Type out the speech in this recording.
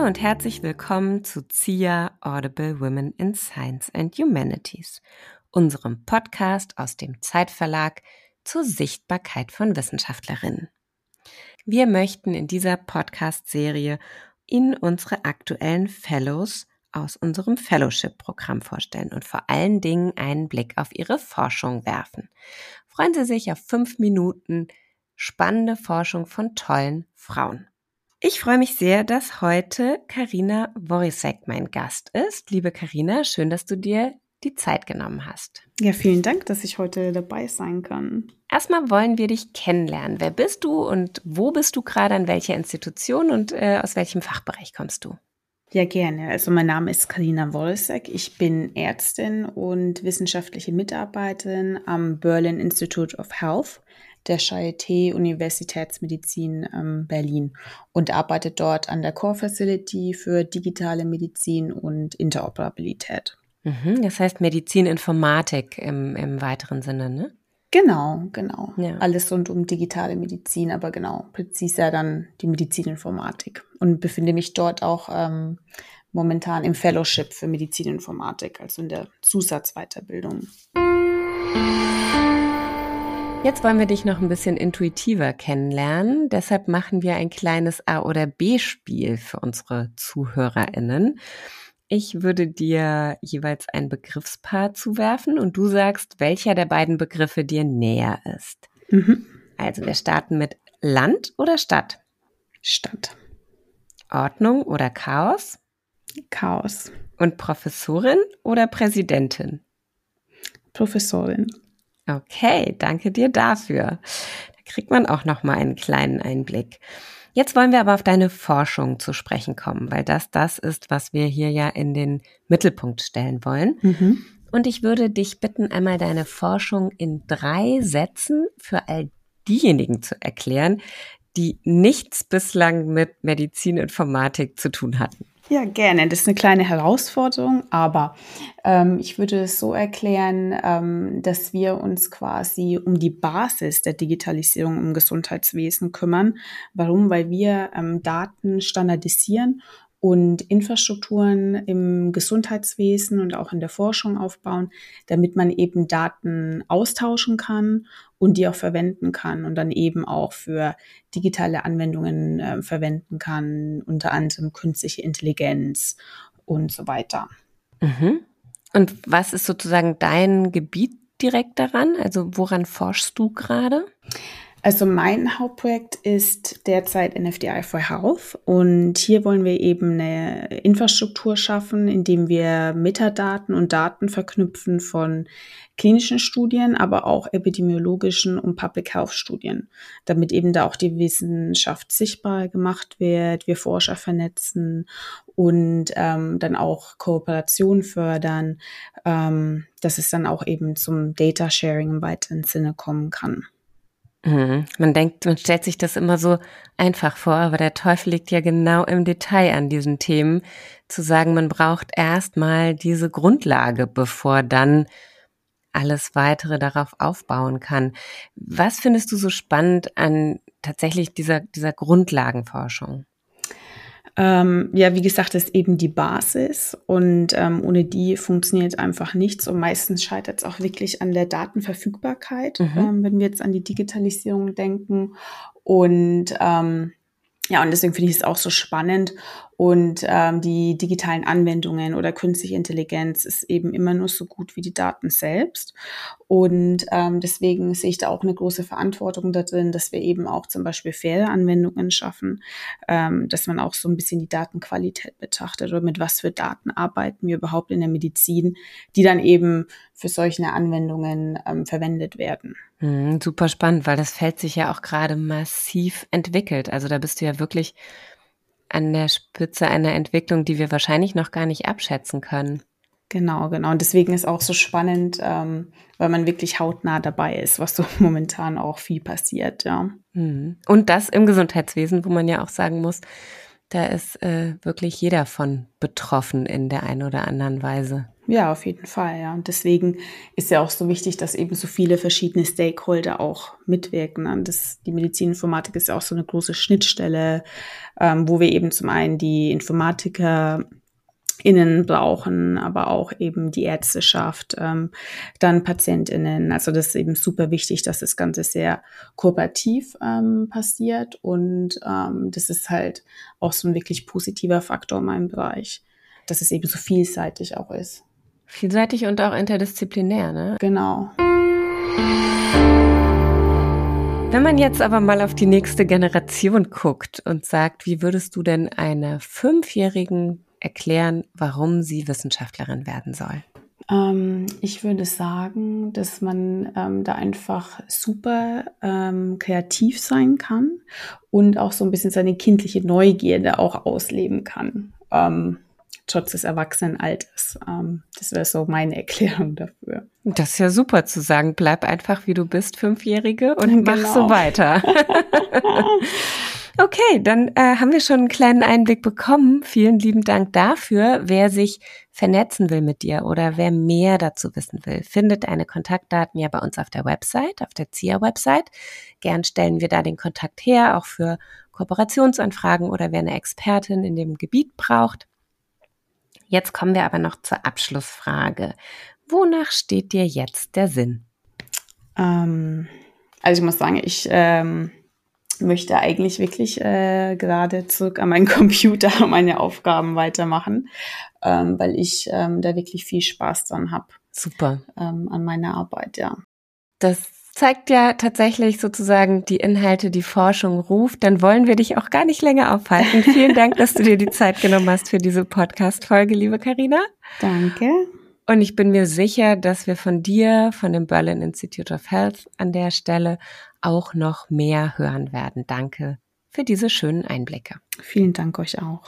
Hallo und herzlich willkommen zu ZIA Audible Women in Science and Humanities, unserem Podcast aus dem Zeitverlag zur Sichtbarkeit von Wissenschaftlerinnen. Wir möchten in dieser Podcast-Serie Ihnen unsere aktuellen Fellows aus unserem Fellowship-Programm vorstellen und vor allen Dingen einen Blick auf Ihre Forschung werfen. Freuen Sie sich auf fünf Minuten spannende Forschung von tollen Frauen. Ich freue mich sehr, dass heute Karina Worisek mein Gast ist. Liebe Karina, schön, dass du dir die Zeit genommen hast. Ja, vielen Dank, dass ich heute dabei sein kann. Erstmal wollen wir dich kennenlernen. Wer bist du und wo bist du gerade, an welcher Institution und äh, aus welchem Fachbereich kommst du? Ja, gerne. Also mein Name ist Karina Wolsek. Ich bin Ärztin und wissenschaftliche Mitarbeiterin am Berlin Institute of Health der Charité Universitätsmedizin ähm, Berlin und arbeitet dort an der Core Facility für digitale Medizin und Interoperabilität. Mhm, das heißt Medizininformatik im, im weiteren Sinne, ne? Genau, genau. Ja. Alles rund um digitale Medizin, aber genau, präziser dann die Medizininformatik. Und befinde mich dort auch ähm, momentan im Fellowship für Medizininformatik, also in der Zusatzweiterbildung. Jetzt wollen wir dich noch ein bisschen intuitiver kennenlernen. Deshalb machen wir ein kleines A- oder B-Spiel für unsere ZuhörerInnen. Ich würde dir jeweils ein Begriffspaar zuwerfen und du sagst, welcher der beiden Begriffe dir näher ist. Mhm. Also wir starten mit Land oder Stadt? Stadt. Ordnung oder Chaos? Chaos. Und Professorin oder Präsidentin? Professorin. Okay, danke dir dafür. Da kriegt man auch noch mal einen kleinen Einblick. Jetzt wollen wir aber auf deine Forschung zu sprechen kommen, weil das das ist, was wir hier ja in den Mittelpunkt stellen wollen. Mhm. Und ich würde dich bitten, einmal deine Forschung in drei Sätzen für all diejenigen zu erklären, die nichts bislang mit Medizininformatik zu tun hatten. Ja, gerne. Das ist eine kleine Herausforderung, aber ähm, ich würde es so erklären, ähm, dass wir uns quasi um die Basis der Digitalisierung im Gesundheitswesen kümmern. Warum? Weil wir ähm, Daten standardisieren und Infrastrukturen im Gesundheitswesen und auch in der Forschung aufbauen, damit man eben Daten austauschen kann und die auch verwenden kann und dann eben auch für digitale Anwendungen äh, verwenden kann, unter anderem künstliche Intelligenz und so weiter. Mhm. Und was ist sozusagen dein Gebiet direkt daran? Also woran forschst du gerade? Also mein Hauptprojekt ist derzeit NFDI for Health und hier wollen wir eben eine Infrastruktur schaffen, indem wir Metadaten und Daten verknüpfen von klinischen Studien, aber auch epidemiologischen und Public Health Studien, damit eben da auch die Wissenschaft sichtbar gemacht wird, wir Forscher vernetzen und ähm, dann auch Kooperation fördern, ähm, dass es dann auch eben zum Data Sharing im weiteren Sinne kommen kann. Mhm. Man denkt, man stellt sich das immer so einfach vor, aber der Teufel liegt ja genau im Detail an diesen Themen, zu sagen, man braucht erstmal diese Grundlage, bevor dann alles weitere darauf aufbauen kann. Was findest du so spannend an tatsächlich dieser, dieser Grundlagenforschung? Ähm, ja, wie gesagt, ist eben die Basis und ähm, ohne die funktioniert einfach nichts und meistens scheitert es auch wirklich an der Datenverfügbarkeit, mhm. ähm, wenn wir jetzt an die Digitalisierung denken und ähm, ja, und deswegen finde ich es auch so spannend. Und ähm, die digitalen Anwendungen oder künstliche Intelligenz ist eben immer nur so gut wie die Daten selbst. Und ähm, deswegen sehe ich da auch eine große Verantwortung darin, dass wir eben auch zum Beispiel faire Anwendungen schaffen, ähm, dass man auch so ein bisschen die Datenqualität betrachtet oder mit was für Daten arbeiten wir überhaupt in der Medizin, die dann eben für solche Anwendungen ähm, verwendet werden. Mhm, super spannend, weil das Feld sich ja auch gerade massiv entwickelt. Also da bist du ja wirklich an der Spitze einer Entwicklung, die wir wahrscheinlich noch gar nicht abschätzen können. Genau, genau. Und deswegen ist auch so spannend, ähm, weil man wirklich hautnah dabei ist, was so momentan auch viel passiert, ja. Mhm. Und das im Gesundheitswesen, wo man ja auch sagen muss, da ist äh, wirklich jeder von betroffen in der einen oder anderen Weise. Ja, auf jeden Fall, ja. Und deswegen ist ja auch so wichtig, dass eben so viele verschiedene Stakeholder auch mitwirken. Und das, die Medizininformatik ist ja auch so eine große Schnittstelle, ähm, wo wir eben zum einen die Informatiker Innen brauchen, aber auch eben die Ärzteschaft, ähm, dann PatientInnen. Also das ist eben super wichtig, dass das Ganze sehr kooperativ ähm, passiert und ähm, das ist halt auch so ein wirklich positiver Faktor in meinem Bereich, dass es eben so vielseitig auch ist. Vielseitig und auch interdisziplinär, ne? Genau. Wenn man jetzt aber mal auf die nächste Generation guckt und sagt, wie würdest du denn einer Fünfjährigen erklären, warum sie Wissenschaftlerin werden soll? Ähm, ich würde sagen, dass man ähm, da einfach super ähm, kreativ sein kann und auch so ein bisschen seine kindliche Neugierde auch ausleben kann. Trotz des Erwachsenenalters. Ähm, das wäre so meine Erklärung dafür. Das ist ja super zu sagen. Bleib einfach wie du bist, Fünfjährige, und genau. mach so weiter. okay, dann äh, haben wir schon einen kleinen Einblick bekommen. Vielen lieben Dank dafür. Wer sich vernetzen will mit dir oder wer mehr dazu wissen will, findet deine Kontaktdaten ja bei uns auf der Website, auf der ZIA-Website. Gern stellen wir da den Kontakt her, auch für Kooperationsanfragen oder wer eine Expertin in dem Gebiet braucht. Jetzt kommen wir aber noch zur Abschlussfrage. Wonach steht dir jetzt der Sinn? Ähm, also ich muss sagen, ich ähm, möchte eigentlich wirklich äh, gerade zurück an meinen Computer meine Aufgaben weitermachen, ähm, weil ich ähm, da wirklich viel Spaß dran habe. Super. Ähm, an meiner Arbeit, ja. Das zeigt ja tatsächlich sozusagen die Inhalte, die Forschung ruft, dann wollen wir dich auch gar nicht länger aufhalten. Vielen Dank, dass du dir die Zeit genommen hast für diese Podcast-Folge, liebe Karina. Danke. Und ich bin mir sicher, dass wir von dir, von dem Berlin Institute of Health an der Stelle auch noch mehr hören werden. Danke für diese schönen Einblicke. Vielen Dank euch auch.